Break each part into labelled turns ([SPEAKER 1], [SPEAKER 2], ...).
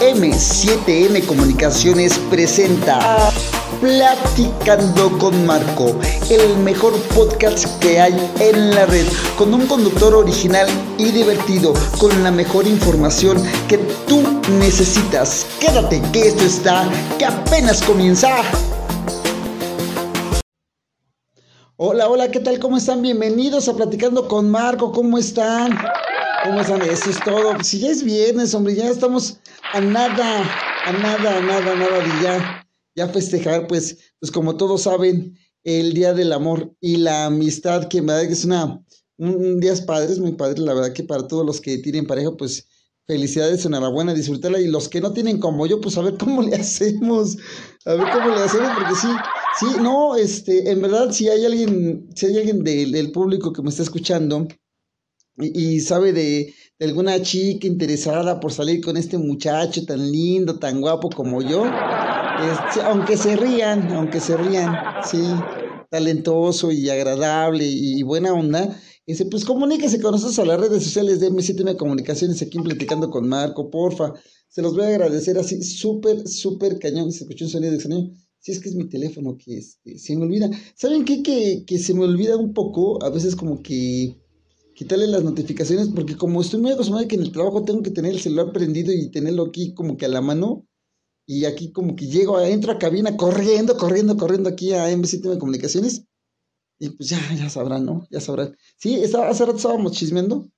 [SPEAKER 1] M7M Comunicaciones presenta Platicando con Marco, el mejor podcast que hay en la red, con un conductor original y divertido, con la mejor información que tú necesitas. Quédate que esto está, que apenas comienza. Hola, hola, ¿qué tal? ¿Cómo están? Bienvenidos a Platicando con Marco, ¿cómo están? ¿Cómo están? Eso es todo. Si ya es viernes, hombre, ya estamos a nada, a nada, a nada, a nada de ya, ya festejar, pues, pues como todos saben, el Día del Amor y la Amistad, que me da que es una, un, día padre, es muy padre, la verdad que para todos los que tienen pareja, pues, felicidades, enhorabuena, disfrutarla, y los que no tienen como yo, pues, a ver cómo le hacemos, a ver cómo le hacemos, porque sí, sí, no, este, en verdad, si hay alguien, si hay alguien del público que me está escuchando, y, sabe de, alguna chica interesada por salir con este muchacho tan lindo, tan guapo como yo, este, aunque se rían, aunque se rían, sí, talentoso y agradable y, buena onda, dice, pues comuníquese con nosotros a las redes sociales de M7M Comunicaciones, aquí platicando con Marco, porfa, se los voy a agradecer así, súper, súper cañón, se escuchó un sonido de sonido, si es que es mi teléfono que este, se me olvida, ¿saben qué? Que, que se me olvida un poco, a veces como que quitarle las notificaciones, porque como estoy muy acostumbrado que en el trabajo tengo que tener el celular prendido y tenerlo aquí como que a la mano, y aquí como que llego, entro a cabina corriendo, corriendo, corriendo aquí a MBC de Comunicaciones, y pues ya, ya sabrán, ¿no? Ya sabrán. Sí, estaba, hace rato estábamos chismeando,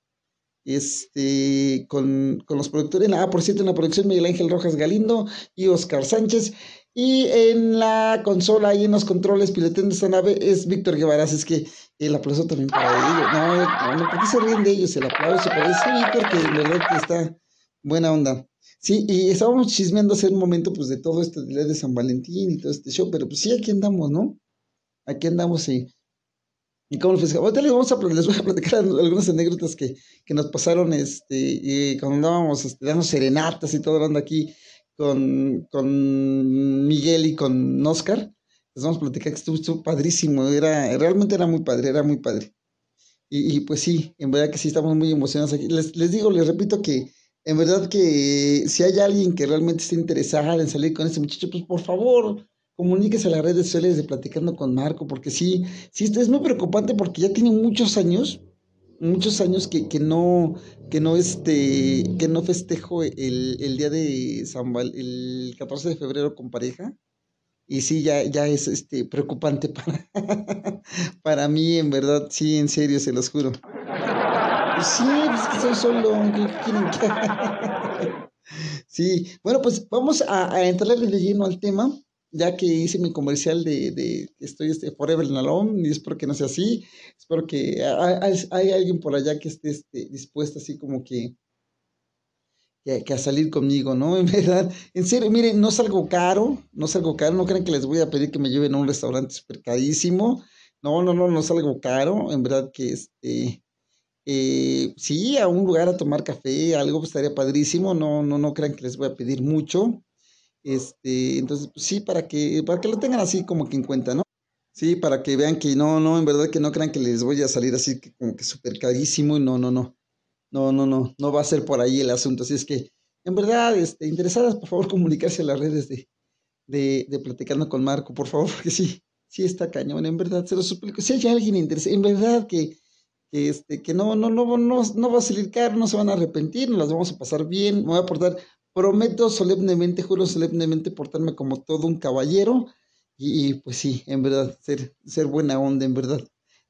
[SPEAKER 1] este, con, con los productores, ah, por cierto, en la producción Miguel Ángel Rojas Galindo y Oscar Sánchez, y en la consola y en los controles piloteando esta nave es Víctor Guevara. Así es que el aplauso también para ellos. No, no, ¿por qué se ríen de ellos? El aplauso para ese Víctor que en verdad que está buena onda. Sí, y estábamos chismeando hace un momento pues de todo esto de, de San Valentín y todo este show, pero pues sí, aquí andamos, ¿no? Aquí andamos y, y cómo festejamos. Ahorita les, vamos a, les voy a platicar algunas anécdotas que, que nos pasaron este, y cuando andábamos este, dando serenatas y todo hablando aquí con, con Miguel y con Oscar. Les vamos a platicar que estuvo, padrísimo, era, realmente era muy padre, era muy padre. Y, pues sí, en verdad que sí estamos muy emocionados aquí. Les, les digo, les repito que en verdad que si hay alguien que realmente esté interesado en salir con este muchacho, pues por favor, comuníquese a las redes sociales de Platicando con Marco, porque sí, sí, es muy preocupante porque ya tiene muchos años muchos años que, que no, que no, este, que no festejo el, el día de San Val, el 14 de febrero con pareja. Y sí, ya, ya es este, preocupante para, para mí, en verdad, sí, en serio, se los juro. Pues sí, pues que soy solo, quieren que... sí, bueno, pues vamos a, a entrarle de lleno al tema ya que hice mi comercial de, de estoy este, Forever Alone, y espero que no sea así, espero que hay, alguien por allá que esté este, dispuesto así como que, que, a salir conmigo, ¿no? En verdad, en serio, miren, no es algo caro, no es algo caro, no crean que les voy a pedir que me lleven a un restaurante súper carísimo, no, no, no, no es algo caro, en verdad que este... Eh, sí, a un lugar a tomar café, algo estaría padrísimo, no, no, no crean que les voy a pedir mucho, este, entonces, pues, sí, para que, para que lo tengan así como que en cuenta, ¿no? Sí, para que vean que no, no, en verdad que no crean que les voy a salir así que como que súper carísimo y no, no, no. No, no, no, no va a ser por ahí el asunto. Así es que, en verdad, este, interesadas, por favor, comunicarse a las redes de, de, de Platicando con Marco, por favor, porque sí, sí está cañón, en verdad, se lo suplico. Si hay alguien interesado, en verdad que, que, este, que no, no, no, no, no va a salir caro, no se van a arrepentir, nos las vamos a pasar bien, me voy a portar Prometo solemnemente, juro solemnemente portarme como todo un caballero y, pues sí, en verdad, ser, ser buena onda, en verdad.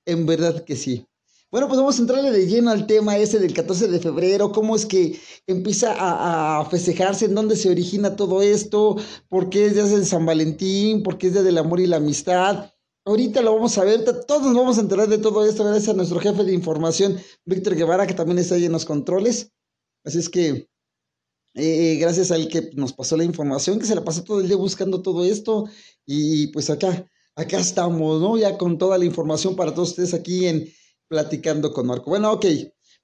[SPEAKER 1] En verdad que sí. Bueno, pues vamos a entrarle de lleno al tema ese del 14 de febrero, cómo es que empieza a, festejarse, en dónde se origina todo esto, por qué es día de San Valentín, por qué es día del amor y la amistad. Ahorita lo vamos a ver, todos nos vamos a enterar de todo esto gracias a nuestro jefe de información, Víctor Guevara, que también está ahí en los controles. Así es que, eh, gracias al que nos pasó la información, que se la pasó todo el día buscando todo esto. Y pues acá, acá estamos, ¿no? Ya con toda la información para todos ustedes aquí en Platicando con Marco. Bueno, ok.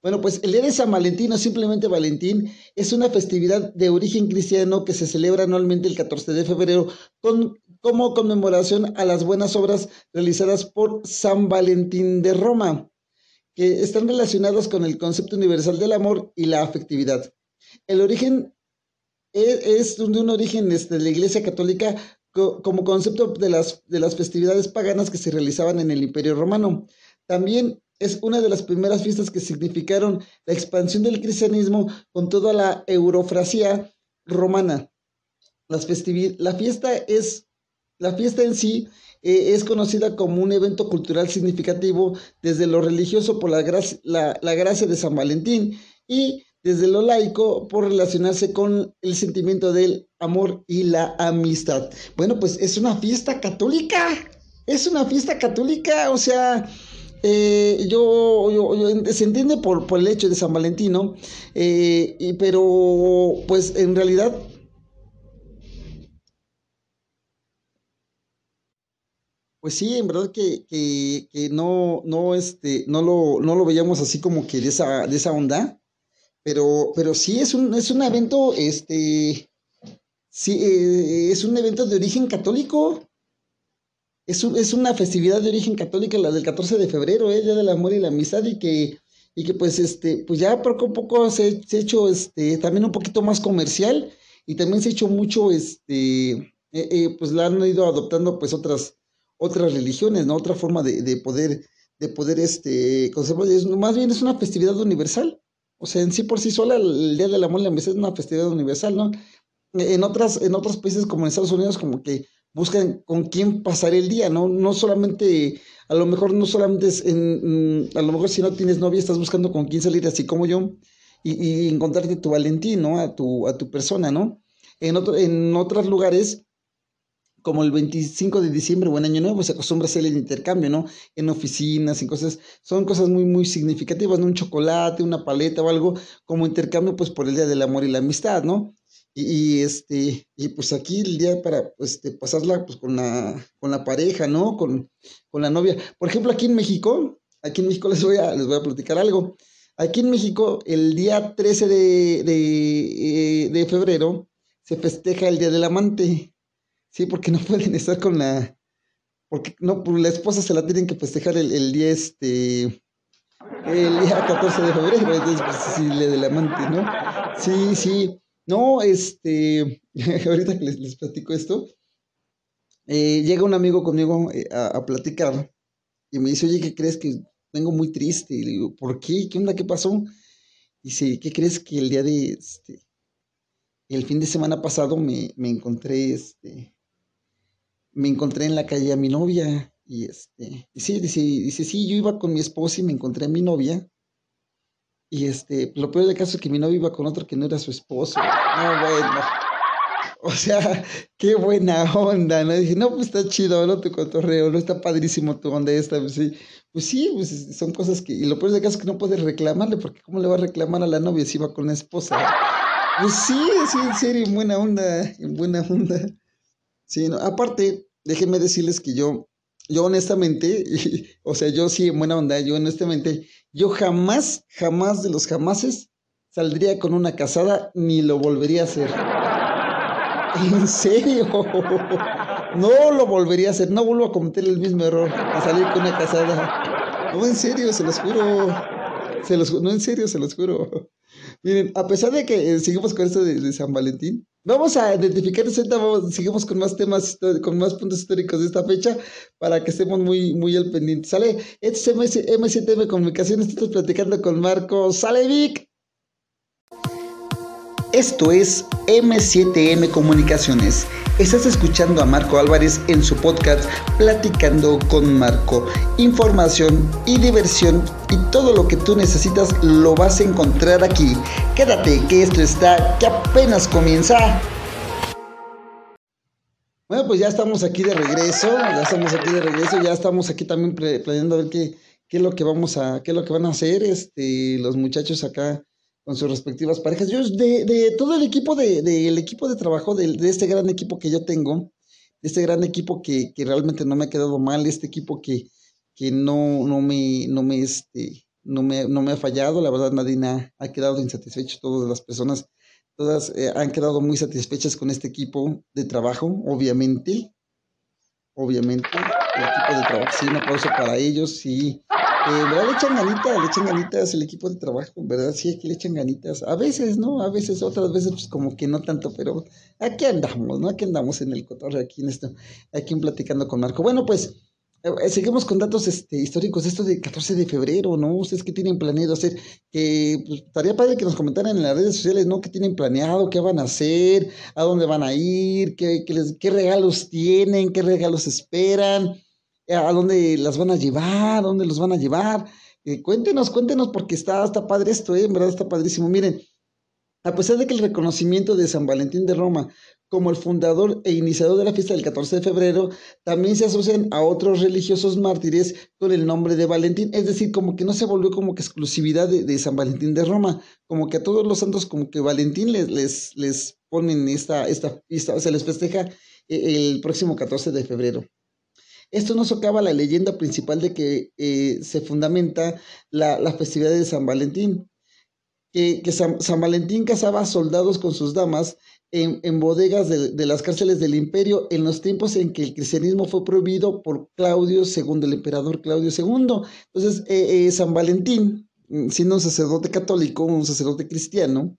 [SPEAKER 1] Bueno, pues el día de San Valentín o simplemente Valentín es una festividad de origen cristiano que se celebra anualmente el 14 de febrero con, como conmemoración a las buenas obras realizadas por San Valentín de Roma, que están relacionadas con el concepto universal del amor y la afectividad. El origen e, es, de un origen este, de la Iglesia Católica como concepto de las, de las festividades paganas que se realizaban en el Imperio Romano. También es una de las primeras fiestas que significaron la expansión del cristianismo con toda la eurofrasia romana. Las la fiesta es la fiesta en sí eh, es conocida como un evento cultural significativo desde lo religioso por la, la gracia de San Valentín y desde lo laico por relacionarse con el sentimiento del amor y la amistad. Bueno, pues es una fiesta católica, es una fiesta católica, o sea, eh, yo, se entiende por, por, el hecho de San Valentino, eh, y, pero pues en realidad Pues sí, en verdad que, no, no, este, no lo, no lo veíamos así como que de esa, de esa onda. Pero, pero sí es un, es un evento, este, sí, eh, es un evento de origen católico. Es, es una festividad de origen católico, la del 14 de febrero, el Día del Amor y la Amistad, y que, y que pues, este, pues ya poco a poco se, ha hecho, este, también un poquito más comercial, y también se ha hecho mucho, este, eh, eh, pues la han ido adoptando, pues, otras, otras religiones, ¿no? Otra forma de, de poder, de poder, este, conservar, más bien es una festividad universal. O sea, en sí por sí sola el Día del Amor y la Amistad es una festividad universal, ¿no? En, otras, en otros países como en Estados Unidos como que buscan con quién pasar el día, ¿no? No solamente, a lo mejor no solamente es en, mm, a lo mejor si no tienes novia estás buscando con quién salir así como yo y, y encontrarte tu Valentín, ¿no? A tu, a tu persona, ¿no? En, otro, en otros lugares como el 25 de diciembre o en Año Nuevo se acostumbra a hacer el intercambio, ¿no? En oficinas, en cosas, son cosas muy, muy significativas, ¿no? Un chocolate, una paleta o algo como intercambio, pues por el Día del Amor y la Amistad, ¿no? Y, este, y pues aquí el día para este, pasarla pues con la, con la pareja, ¿no? Con, con la novia. Por ejemplo, aquí en México, aquí en México les voy a, les voy a platicar algo. Aquí en México, el día 13 de, de, eh, de febrero, se festeja el Día del Amante. Sí, porque no pueden estar con la. Porque no, por la esposa se la tienen que festejar el, el día este. El día 14 de febrero, entonces, pues sí, le del amante, ¿no? Sí, sí. No, este. ahorita que les, les platico esto. Eh, llega un amigo conmigo eh, a, a, platicar y me dice, oye, ¿qué crees que vengo muy triste? Y le digo, ¿por qué? ¿Qué onda? ¿Qué pasó? Y dice, ¿qué crees que el día de este, el fin de semana pasado me, me encontré este, me encontré en la calle a mi novia y este, y sí, dice, dice, sí, yo iba con mi esposa y me encontré a mi novia. Y este, lo peor del caso es que mi novia iba con otro que no era su esposo. No, bueno. O sea, qué buena onda, ¿no? Dije, no, pues está chido, ¿no? Tu cotorreo, no está padrísimo tu onda esta. Pues sí, pues sí, pues son cosas que. Y lo peor del caso es que no puedes reclamarle, porque ¿cómo le va a reclamar a la novia si iba con la esposa? Pues sí, sí, en serio, en buena onda, en buena onda. Sí, no, aparte, déjenme decirles que yo, yo honestamente, o sea, yo sí en buena onda, yo honestamente, yo jamás, jamás de los jamases saldría con una casada ni lo volvería a hacer. En serio, no lo volvería a hacer, no vuelvo a cometer el mismo error a salir con una casada. No, en serio, se los juro. Se los, no, en serio, se los juro. Miren, a pesar de que eh, seguimos con esto de, San Valentín, vamos a identificar, vamos, seguimos con más temas, con más puntos históricos de esta fecha para que estemos muy, muy al pendiente. ¿Sale? Este es M7M Comunicaciones, estoy platicando con Marco. ¿Sale, Vic? Esto es M7M Comunicaciones. Estás escuchando a Marco Álvarez en su podcast Platicando con Marco. Información y diversión y todo lo que tú necesitas lo vas a encontrar aquí. Quédate que esto está que apenas comienza. Bueno, pues ya estamos aquí de regreso, ya estamos aquí de regreso, ya estamos aquí también planeando a ver qué, qué es lo que vamos a, qué es lo que van a hacer este, los muchachos acá con sus respectivas parejas. Yo de, de todo el equipo de, del equipo de trabajo, de, de, este gran equipo que yo tengo, de este gran equipo que, que, realmente no me ha quedado mal, este equipo que, que no, no me, no me, este, no me, no me ha fallado, la verdad nadie ha, ha quedado insatisfecho, todas las personas, todas eh, han quedado muy satisfechas con este equipo de trabajo, obviamente, obviamente, el equipo de trabajo, sí, un aplauso para ellos, sí, ¿verdad? Le echan ganitas, le echan ganitas el equipo de trabajo, ¿verdad? Sí, aquí le echan ganitas. A veces, ¿no? A veces, otras veces, pues como que no tanto, pero aquí andamos, ¿no? Aquí andamos en el cotorreo, aquí en esto, aquí en platicando con Marco. Bueno, pues eh, seguimos con datos este, históricos, esto de 14 de febrero, ¿no? ¿Ustedes qué tienen planeado hacer? Que pues, estaría padre que nos comentaran en las redes sociales, ¿no? ¿Qué tienen planeado? ¿Qué van a hacer? ¿A dónde van a ir? ¿Qué, les, qué regalos tienen? ¿Qué regalos esperan? A dónde las van a llevar, dónde los van a llevar. Eh, cuéntenos, cuéntenos, porque está, está padre esto, ¿eh? en verdad está padrísimo. Miren, a pesar de que el reconocimiento de San Valentín de Roma como el fundador e iniciador de la fiesta del 14 de febrero, también se asocian a otros religiosos mártires con el nombre de Valentín, es decir, como que no se volvió como que exclusividad de, San Valentín de Roma, como que a todos los santos como que Valentín les, les, les ponen esta, esta fiesta, se les festeja eh, el próximo 14 de febrero. Esto no socava la leyenda principal de que eh, se fundamenta la, festividad de San Valentín, que, San, Valentín casaba soldados con sus damas en, bodegas de, las cárceles del imperio en los tiempos en que el cristianismo fue prohibido por Claudio II, el emperador Claudio II. Entonces, eh, eh, San Valentín, mm, siendo un sacerdote católico, un sacerdote cristiano,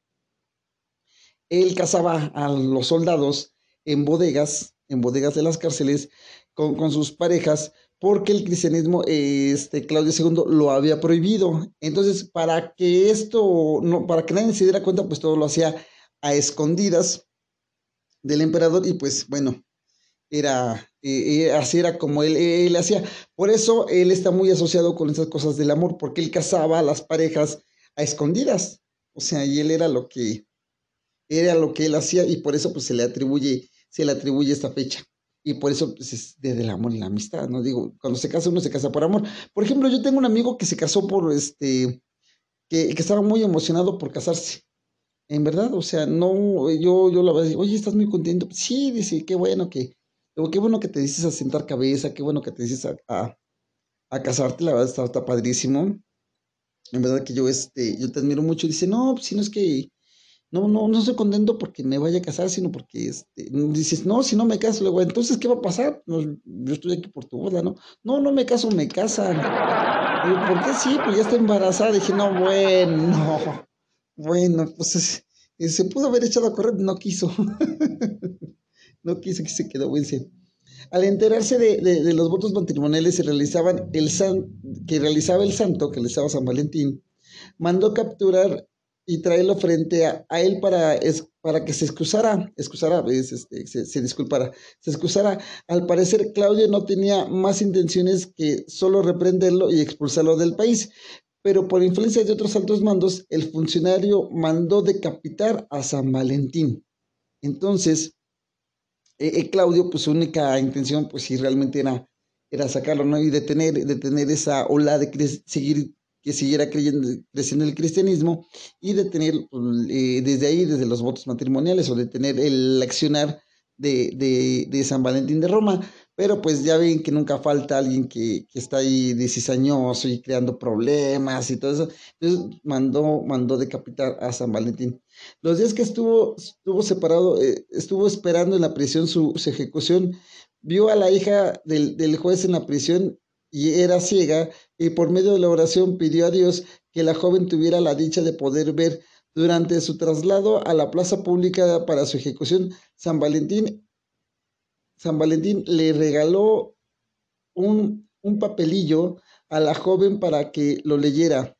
[SPEAKER 1] él casaba a los soldados en bodegas, en bodegas de las cárceles, con, sus parejas porque el cristianismo, este, Claudio II lo había prohibido. Entonces, para que esto, no, para que nadie se diera cuenta, pues todo lo hacía a escondidas del emperador y pues bueno, era, eh, eh, así era como él, él hacía. Por eso él está muy asociado con esas cosas del amor, porque él casaba a las parejas a escondidas. O sea, y él era lo que, era lo que él hacía y por eso pues se le atribuye, se le atribuye esta fecha. Y por eso pues, es desde el amor y la amistad, ¿no? Digo, cuando se casa uno se casa por amor. Por ejemplo, yo tengo un amigo que se casó por este, que, estaba muy emocionado por casarse. En verdad, o sea, no, yo, yo la verdad, oye, ¿estás muy contento? Sí, dice, qué bueno que, qué bueno que te dices a sentar cabeza, qué bueno que te dices a, a, casarte, la verdad está, está, padrísimo. En verdad que yo, este, yo te admiro mucho. Dice, no, pues si no es que no, no, no estoy contento porque me vaya a casar, sino porque este, dices, no, si no me caso, luego, entonces, ¿qué va a pasar? yo estoy aquí por tu boda, ¿no? No, no me caso, me casan. ¿Por qué sí? Pues ya está embarazada. Dije, no, bueno, bueno, pues se pudo haber echado a correr, no quiso. no quiso que se quedó, vence. Al enterarse de, de, los votos matrimoniales se realizaban el san, que realizaba el santo, que le estaba San Valentín, mandó capturar y traerlo frente a, él para, es, para que se excusara, excusara, este, se, se, disculpara, se excusara. Al parecer, Claudio no tenía más intenciones que solo reprenderlo y expulsarlo del país, pero por influencia de otros altos mandos, el funcionario mandó decapitar a San Valentín. Entonces, eh, eh, Claudio, pues su única intención, pues sí, realmente era, era sacarlo, ¿no? Y detener, detener esa ola de seguir que siguiera creyendo, creciendo el cristianismo y de tener pues, eh, desde ahí, desde los votos matrimoniales o de tener el accionar de, de, San Valentín de Roma. Pero pues ya ven que nunca falta alguien que, que, está ahí de cizañoso y creando problemas y todo eso. Entonces mandó, mandó decapitar a San Valentín. Los días que estuvo, estuvo separado, eh, estuvo esperando en la prisión su, su, ejecución, vio a la hija del, del juez en la prisión y era ciega, y por medio de la oración pidió a Dios que la joven tuviera la dicha de poder ver durante su traslado a la plaza pública para su ejecución. San Valentín, San Valentín le regaló un, un papelillo a la joven para que lo leyera.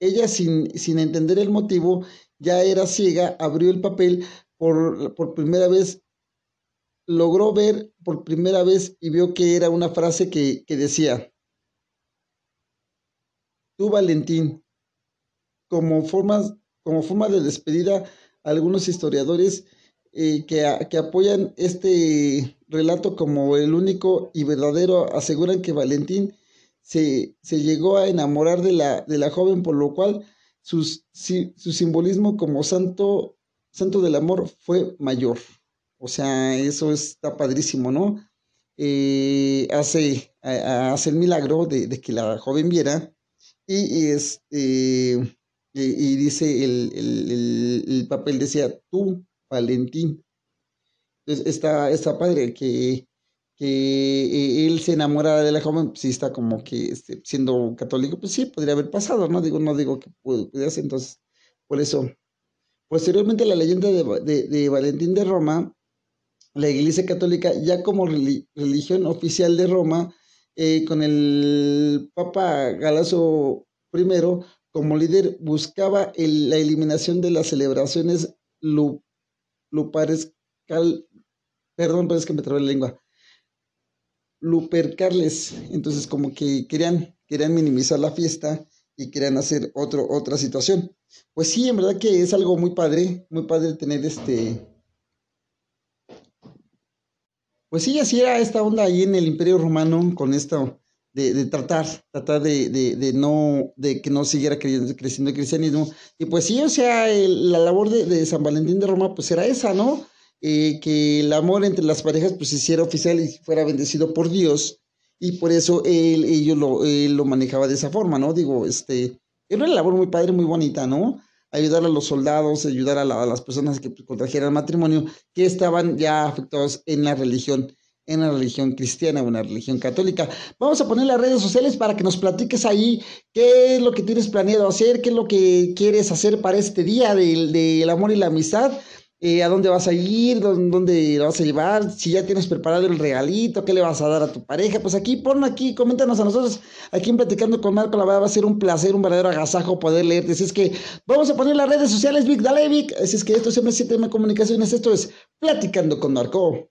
[SPEAKER 1] Ella, sin, sin entender el motivo, ya era ciega, abrió el papel por, por primera vez logró ver por primera vez y vio que era una frase que, decía, tú Valentín, como, como forma de despedida, algunos historiadores eh, que, que, apoyan este relato como el único y verdadero aseguran que Valentín se, se llegó a enamorar de la, de la joven, por lo cual su simbolismo como santo, santo del amor fue mayor. O sea, eso está padrísimo, ¿no? Eh, hace, hace el milagro de, que la joven viera y, este, y, dice el, papel decía tú, Valentín. Entonces está, está padre que, que él se enamora de la joven, pues sí está como que este, siendo católico, pues sí, podría haber pasado, ¿no? Digo, no digo que pudiese, entonces, por eso. Posteriormente, la leyenda de, Valentín de Roma, la Iglesia Católica, ya como religión oficial de Roma, eh, con el Papa Galazo I como líder, buscaba la eliminación de las celebraciones lupares, perdón, pero es que me trabé la lengua, Lupercarles. Entonces, como que querían, querían minimizar la fiesta y querían hacer otro, otra situación. Pues sí, en verdad que es algo muy padre, muy padre tener este. Pues sí, así era esta onda ahí en el Imperio Romano con esto de, tratar, tratar de, no, de que no siguiera creciendo, creciendo el cristianismo. Y pues sí, o sea, la labor de, San Valentín de Roma, pues era esa, ¿no? Eh, que el amor entre las parejas pues hiciera oficial y fuera bendecido por Dios y por eso él, ellos lo, él lo manejaba de esa forma, ¿no? Digo, este, era una labor muy padre, muy bonita, ¿no? Ayudar a los soldados, ayudar a, las personas que contrajeran matrimonio, que estaban ya afectados en la religión, en la religión cristiana o en la religión católica. Vamos a poner las redes sociales para que nos platiques ahí qué es lo que tienes planeado hacer, qué es lo que quieres hacer para este día del, del amor y la amistad. Eh, a dónde vas a ir, dónde, lo vas a llevar, si ya tienes preparado el regalito, qué le vas a dar a tu pareja, pues aquí, pon aquí, coméntanos a nosotros, aquí en Platicando con Marco, la verdad va a ser un placer, un verdadero agasajo poder leerte, así es que vamos a poner las redes sociales, Vic, dale Vic, así es que esto siempre es tema comunicaciones, esto es Platicando con Marco.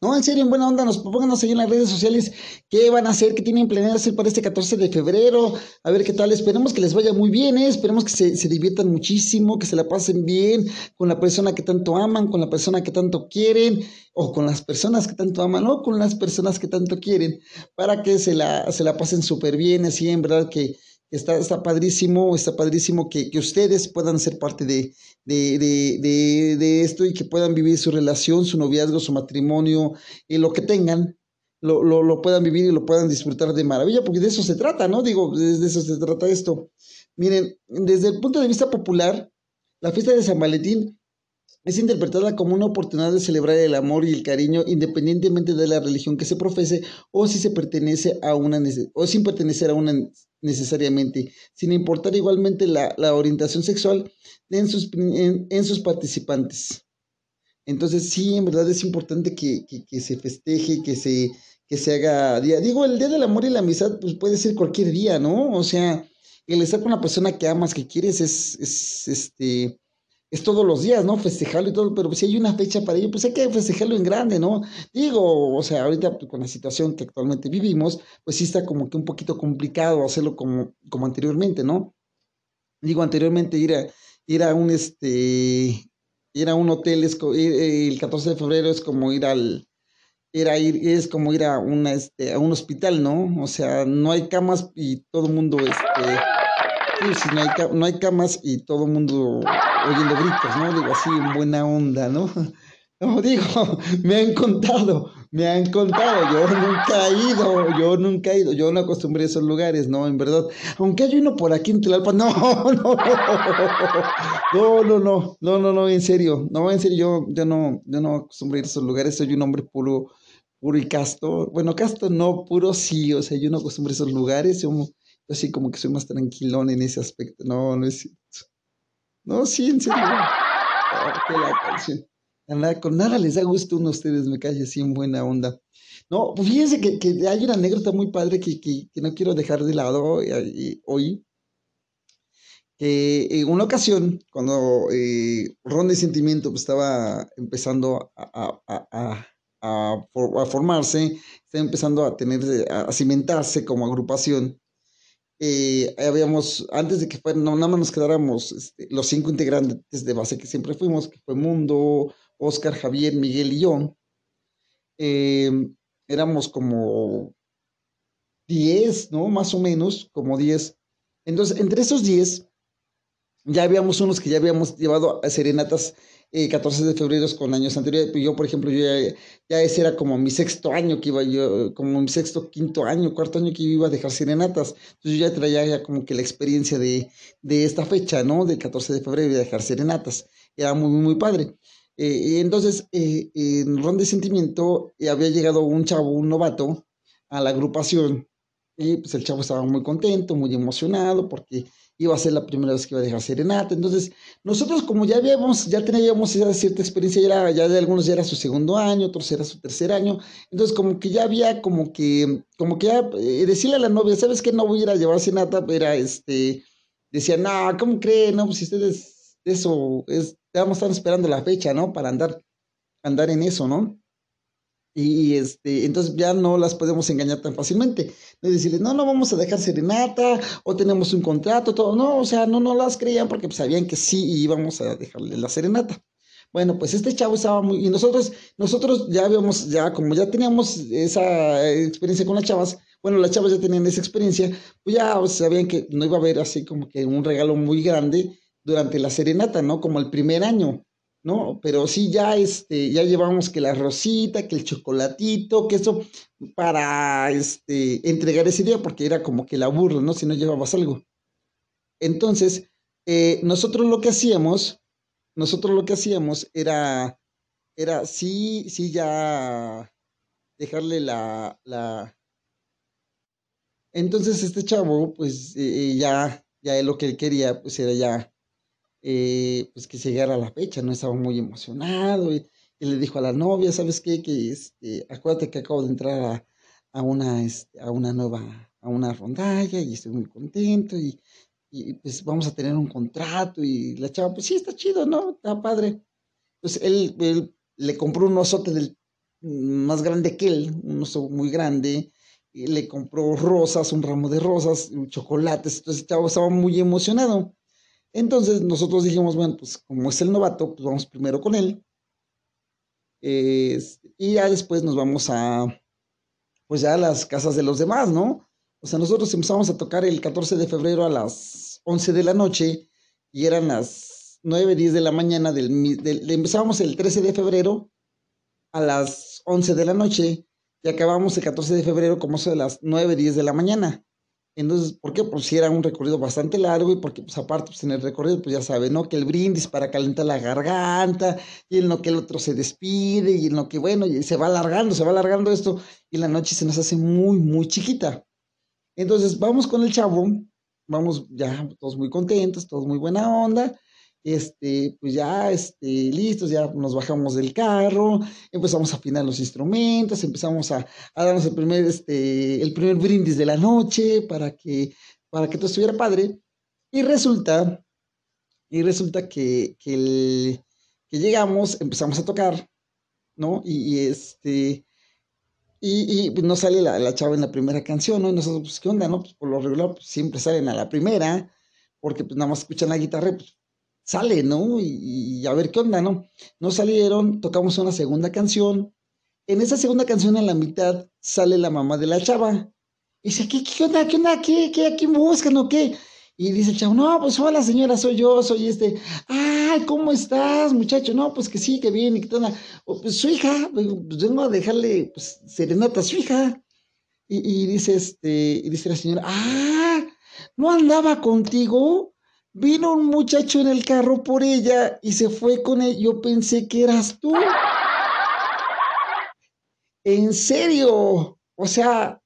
[SPEAKER 1] No, en serio, en buena onda, nos pónganos ahí en las redes sociales qué van a hacer, qué tienen planeado hacer para este 14 de febrero, a ver qué tal. Esperemos que les vaya muy bien, ¿eh? esperemos que se, se, diviertan muchísimo, que se la pasen bien con la persona que tanto aman, con la persona que tanto quieren, o con las personas que tanto aman, o con las personas que tanto quieren, para que se la, se la pasen súper bien, así en verdad que Está, está padrísimo, está padrísimo que, ustedes puedan ser parte de, de, esto y que puedan vivir su relación, su noviazgo, su matrimonio, y lo que tengan, lo, lo, puedan vivir y lo puedan disfrutar de maravilla, porque de eso se trata, ¿no? Digo, de eso se trata esto. Miren, desde el punto de vista popular, la fiesta de San Valentín es interpretada como una oportunidad de celebrar el amor y el cariño independientemente de la religión que se profese o si se pertenece a una o sin pertenecer a una necesariamente, sin importar igualmente la, orientación sexual en sus, en, sus participantes. Entonces sí, en verdad es importante que, se festeje, que se, que se haga día. Digo, el Día del Amor y la Amistad pues puede ser cualquier día, ¿no? O sea, el estar con la persona que amas, que quieres, es, es este es todos los días, ¿no? Festejarlo y todo, pero si hay una fecha para ello, pues hay que festejarlo en grande, ¿no? Digo, o sea, ahorita con la situación que actualmente vivimos, pues sí está como que un poquito complicado hacerlo como, como anteriormente, ¿no? Digo, anteriormente ir a, ir a un, este, ir a un hotel, es, eh, el 14 de febrero es como ir al, era ir, es como ir a, una, este, a un hospital, ¿no? O sea, no hay camas y todo el mundo, este, sí, no hay, no hay camas y todo el mundo oyendo gritos, ¿no? Digo así, en buena onda, ¿no? No, digo, me han contado, me han contado, yo nunca he ido, yo nunca he ido, yo no acostumbré a esos lugares, no, en verdad. Aunque hay uno por aquí en Tlalpa, no, no, no, no, no, no, no, no, en serio, no, en serio, yo, yo no, yo no acostumbré a esos lugares, soy un hombre puro, puro y casto. Bueno, casto no, puro sí, o sea, yo no acostumbré a esos lugares, yo, así como que soy más tranquilón en ese aspecto, no, no es cierto. No, sí, en serio. la con nada les da gusto uno a ustedes, me cae así en buena onda. No, pues fíjense que, hay una anécdota muy padre que, no quiero dejar de lado eh, hoy. Que en una ocasión, cuando eh, Ron de Sentimiento pues, estaba empezando a, a, formarse, estaba empezando a tener, a cimentarse como agrupación, eh, habíamos, antes de que fuera, no, nada más nos quedáramos este, los cinco integrantes de base que siempre fuimos, que fue Mundo, Oscar, Javier, Miguel y yo. Eh, éramos como 10, ¿no? Más o menos, como 10. Entonces, entre esos 10, ya habíamos unos que ya habíamos llevado a serenatas 14 eh, de febrero con años anteriores. Yo, por ejemplo, yo ya, ese era como mi sexto año que iba yo, como mi sexto, quinto año, cuarto año que iba a dejar serenatas. Entonces yo ya traía como que la experiencia de, de esta fecha, ¿no? Del 14 de febrero y dejar serenatas. Era muy, muy, padre. Eh, entonces, eh, en Ron de Sentimiento había llegado un chavo, un novato, a la agrupación. Y pues el chavo estaba muy contento, muy emocionado, porque iba a ser la primera vez que iba a dejar serenata. Entonces, nosotros como ya habíamos, ya teníamos esa cierta experiencia, ya, ya de algunos ya era su segundo año, otros era su tercer año, entonces como que ya había como que, como que ya eh, decirle a la novia, ¿sabes qué? No voy a ir a llevar serenata, era este, decía, no, ¿cómo creen? No, pues si ustedes, eso, es, estar esperando la fecha, ¿no? Para andar, andar en eso, ¿no? Y, este, entonces ya no las podemos engañar tan fácilmente. De decirles, no, no vamos a dejar serenata, o tenemos un contrato, todo. No, o sea, no, no las creían porque pues, sabían que sí íbamos a dejarle la serenata. Bueno, pues este chavo estaba muy, y nosotros, nosotros ya habíamos, ya como ya teníamos esa experiencia con las chavas, bueno, las chavas ya tenían esa experiencia, pues ya sabían que no iba a haber así como que un regalo muy grande durante la serenata, ¿no? Como el primer año. ¿No? Pero sí, ya, este, ya llevamos que la rosita, que el chocolatito, que eso, para este, entregar ese día, porque era como que la burla, ¿no? Si no llevabas algo. Entonces, eh, nosotros lo que hacíamos, nosotros lo que hacíamos era, era sí, sí, ya dejarle la, la... Entonces este chavo, pues eh, ya, ya lo que él quería, pues era ya eh, pues que llegara la fecha, ¿no? Estaba muy emocionado y, le dijo a la novia, ¿sabes qué? Que este, acuérdate que acabo de entrar a, una, este, a una nueva, a una rondalla y estoy muy contento y, pues vamos a tener un contrato y la chava, pues sí, está chido, ¿no? Está padre. Pues él, le compró un osote del, más grande que él, un oso muy grande, y le compró rosas, un ramo de rosas, chocolates, entonces el chavo estaba muy emocionado. Entonces nosotros dijimos, bueno, pues como es el novato, pues vamos primero con él. y ya después nos vamos a, pues ya a las casas de los demás, ¿no? O sea, nosotros empezamos a tocar el 14 de febrero a las 11 de la noche y eran las 9, 10 de la mañana del, del empezábamos el 13 de febrero a las 11 de la noche y acabamos el 14 de febrero como eso de las 9, 10 de la mañana. Entonces, ¿por qué? Pues si era un recorrido bastante largo y porque, pues aparte, pues en el recorrido, pues ya sabe, ¿no? Que el brindis para calentar la garganta y en lo que el otro se despide y en lo que, bueno, y se va alargando, se va alargando esto y la noche se nos hace muy, muy chiquita. Entonces, vamos con el chavo, vamos ya todos muy contentos, todos muy buena onda este, pues ya, este, listos, ya nos bajamos del carro, empezamos a afinar los instrumentos, empezamos a, darnos el primer, este, el primer brindis de la noche para que, para que todo estuviera padre. Y resulta, y resulta que, que, llegamos, empezamos a tocar, ¿no? Y, este, y, y pues no sale la, la, chava en la primera canción, ¿no? Y nosotros, pues, ¿qué onda, no? Pues por lo regular, pues, siempre salen a la primera, porque pues nada más escuchan la guitarra, pues sale, ¿no? Y, a ver qué onda, ¿no? No salieron, tocamos una segunda canción. En esa segunda canción, en la mitad, sale la mamá de la chava. Y dice, ¿qué, qué onda? ¿Qué onda? ¿Qué, qué, ¿A quién buscan o qué? Y dice el chavo, no, pues hola señora, soy yo, soy este. Ay, ¿cómo estás, muchacho? No, pues que sí, que bien, y que onda. pues su hija, pues vengo a dejarle pues, serenata a su hija. Y, y dice este, y dice la señora, ah, ¿no andaba contigo? Vino un muchacho en el carro por ella y se fue con él. Yo pensé que eras tú. En serio. O sea,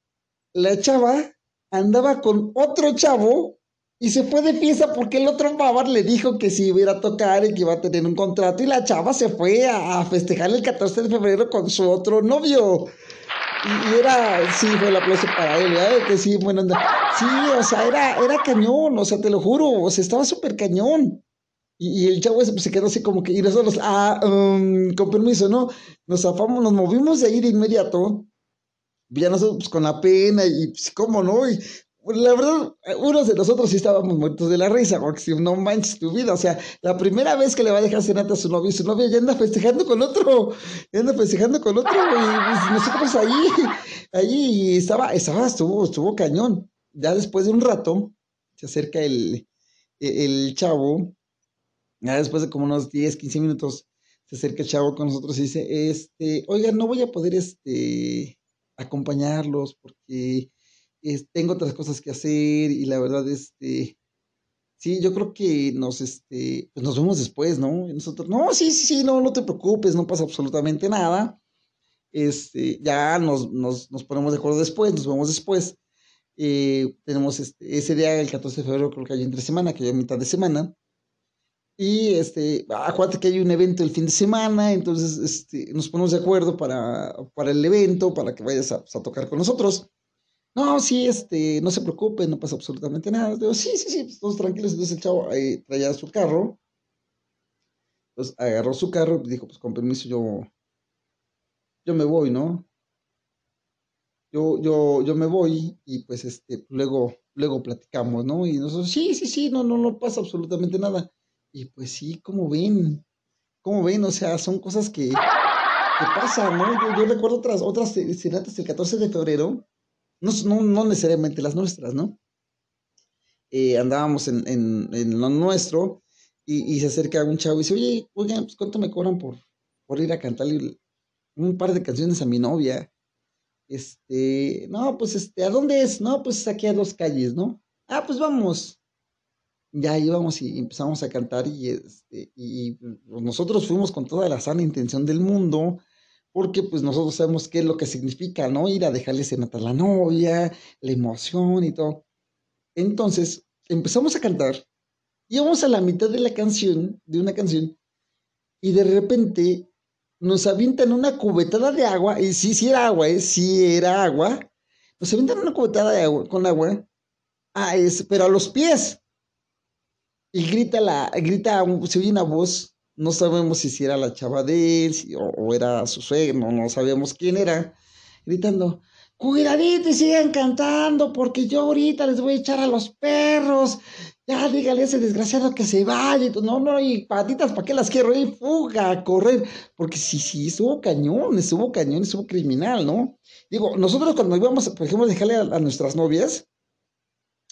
[SPEAKER 1] la chava andaba con otro chavo y se fue de fiesta porque el otro babar le dijo que si iba a tocar y que iba a tener un contrato y la chava se fue a, festejar el 14 de febrero con su otro novio. Y, era, sí, fue el aplauso para él, ¿eh? que sí, bueno, sí, o sea, era, era cañón, o sea, te lo juro, o sea, estaba súper cañón. Y, el chavo pues, se quedó así como que, y nosotros, ah, um, con permiso, ¿no? Nos zafamos, nos movimos de ahí de inmediato, ya nosotros pues, con la pena y pues, cómo no, y la verdad, unos de nosotros sí estábamos muertos de la risa, porque si no manches tu vida, o sea, la primera vez que le va a dejar cenata a su novio, su novia ya anda festejando con otro, ya anda festejando con otro, y pues, nosotros ahí, ahí estaba, estaba, estuvo, estuvo cañón. Ya después de un rato, se acerca el, el chavo, ya después de como unos 10, 15 minutos, se acerca el chavo con nosotros y dice, este, oiga, no voy a poder, este, acompañarlos porque tengo otras cosas que hacer y la verdad, este, sí, yo creo que nos, este, pues nos vemos después, ¿no? Y nosotros, no, sí, sí, sí, no, no te preocupes, no pasa absolutamente nada. Este, ya nos, nos, nos ponemos de acuerdo después, nos vemos después. Eh, tenemos este, ese día, el 14 de febrero, creo que hay entre semana, que hay mitad de semana. Y este, acuérdate que hay un evento el fin de semana, entonces este, nos ponemos de acuerdo para, para el evento, para que vayas a, pues, a tocar con nosotros. No, sí, este, no se preocupe, no pasa absolutamente nada. Digo, sí, sí, sí, pues, todos tranquilos. Entonces el chavo ahí traía su carro. Entonces agarró su carro y dijo, pues con permiso, yo, yo me voy, ¿no? Yo, yo, yo me voy y pues este, luego, luego platicamos, ¿no? Y nosotros, sí, sí, sí, no, no, no pasa absolutamente nada. Y pues sí, como ven, como ven, o sea, son cosas que, que pasan, ¿no? Yo, recuerdo otras, otras serenatas el 14 de febrero no, no, necesariamente las nuestras, ¿no? Eh, andábamos en, en, lo nuestro y, se acerca un chavo y dice, oye, oigan, pues cuánto me cobran por, por ir a cantarle un par de canciones a mi novia. Este, no, pues este, ¿a dónde es? No, pues aquí a dos calles, ¿no? Ah, pues vamos. Ya íbamos y empezamos a cantar y, este, y pues, nosotros fuimos con toda la sana intención del mundo porque pues nosotros sabemos qué es lo que significa, ¿no? Ir a dejarle cenata a la novia, la emoción y todo. Entonces, empezamos a cantar, íbamos a la mitad de la canción, de una canción, y de repente nos avientan una cubetada de agua, y sí, sí era agua, ¿eh? sí era agua, nos avientan una cubetada de agua, con agua, ah, es, pero a los pies. Y grita la, grita, se oye una voz no sabemos si era la chava de él o, era su suegro, no sabemos quién era, gritando, cuidadito y sigan cantando porque yo ahorita les voy a echar a los perros, ya dígale a ese desgraciado que se vaya, no, no, y patitas, ¿para qué las quiero? Y fuga, a correr, porque sí, sí, estuvo cañón, estuvo cañón, estuvo criminal, ¿no? Digo, nosotros cuando íbamos, por ejemplo, a dejarle a nuestras novias,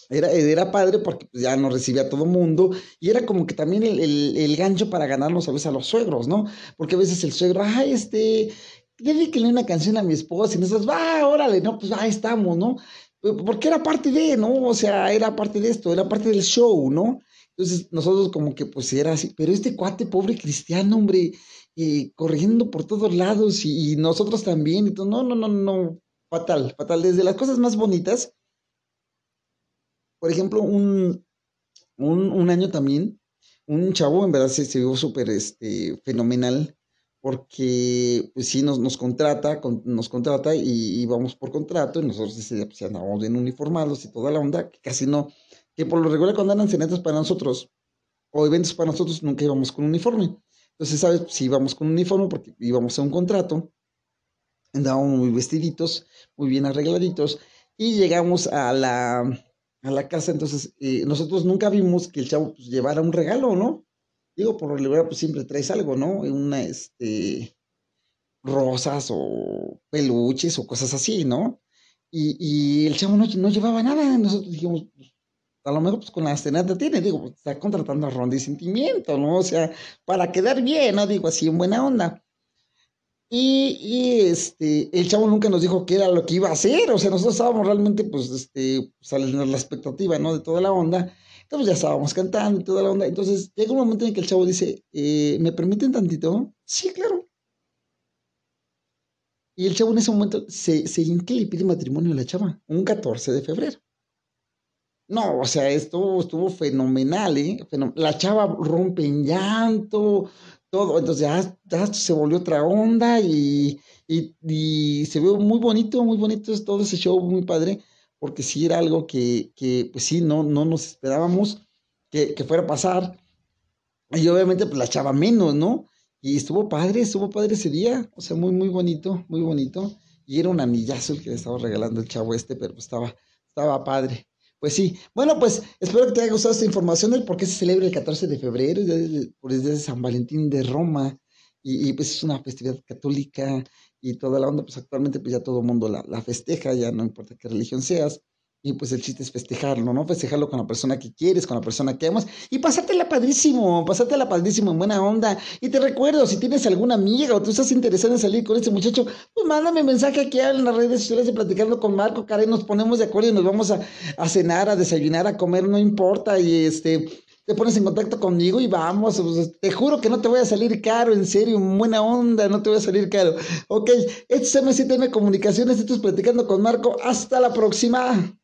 [SPEAKER 1] era, era padre porque pues, ya nos recibía todo mundo y era como que también el, el, gancho para ganarnos a veces a los suegros, ¿no? Porque a veces el suegro, ay, este, dedíquenle una canción a mi esposa y nosotros, va, órale, no, pues ahí estamos, ¿no? Porque era parte de, ¿no? O sea, era parte de esto, era parte del show, ¿no? Entonces nosotros como que pues era así, pero este cuate pobre cristiano, hombre, y corriendo por todos lados y, nosotros también, y no, no, no, no, fatal, fatal, desde las cosas más bonitas por ejemplo, un, un, año también, un chavo en verdad se, se vio súper este, fenomenal porque pues sí nos, nos contrata, nos contrata y, vamos por contrato y nosotros pues andábamos bien uniformados y toda la onda, que casi no, que por lo regular cuando andan cenetas para nosotros o eventos para nosotros nunca íbamos con uniforme. Entonces, ¿sabes? Si íbamos con uniforme porque íbamos a un contrato, andábamos muy vestiditos, muy bien arregladitos y llegamos a la, a la casa, entonces eh, nosotros nunca vimos que el chavo pues, llevara un regalo, ¿no? Digo, por lo general, pues siempre traes algo, ¿no? Una, este, rosas o peluches o cosas así, ¿no? Y, el chavo no, no, llevaba nada, nosotros dijimos, pues, a lo mejor pues con la cenata tiene, digo, pues, está contratando a Ronda y Sentimiento, ¿no? O sea, para quedar bien, ¿no? Digo, así en buena onda. Y, este, el chavo nunca nos dijo qué era lo que iba a hacer, o sea, nosotros estábamos realmente, pues, este, saliendo la expectativa, ¿no? De toda la onda. Entonces ya estábamos cantando y toda la onda. Entonces llega un momento en que el chavo dice, eh, ¿me permiten tantito? Sí, claro. Y el chavo en ese momento se, se hinca y pide matrimonio a la chava, un 14 de febrero. No, o sea, esto estuvo fenomenal, ¿eh? La chava rompe en llanto, todo. Entonces ya, ya se volvió otra onda y, y, se vio muy bonito, muy bonito todo ese show, muy padre, porque sí era algo que, que pues sí, no, no nos esperábamos que, que, fuera a pasar. Y obviamente pues la echaba menos, ¿no? Y estuvo padre, estuvo padre ese día, o sea, muy, muy bonito, muy bonito. Y era un anillazo el que le estaba regalando el chavo este, pero pues estaba, estaba padre. Pues sí. Bueno, pues espero que te haya gustado esta información del por qué se celebra el 14 de febrero, por el día de San Valentín de Roma. Y, pues es una festividad católica y toda la onda, pues actualmente pues ya todo el mundo la, la festeja, ya no importa qué religión seas. Y pues el chiste es festejarlo, ¿no? Festejarlo con la persona que quieres, con la persona que amas. Y pásatela padrísimo, pásatela padrísimo, en buena onda. Y te recuerdo, si tienes alguna amiga o tú estás interesado en salir con este muchacho, pues mándame mensaje aquí en las redes sociales de Platicando con Marco, Karen, nos ponemos de acuerdo y nos vamos a, cenar, a desayunar, a comer, no importa. Y este, te pones en contacto conmigo y vamos. Te juro que no te voy a salir caro, en serio, buena onda, no te voy a salir caro. Ok, esto es M7M Comunicaciones, esto es Platicando con Marco. Hasta la próxima.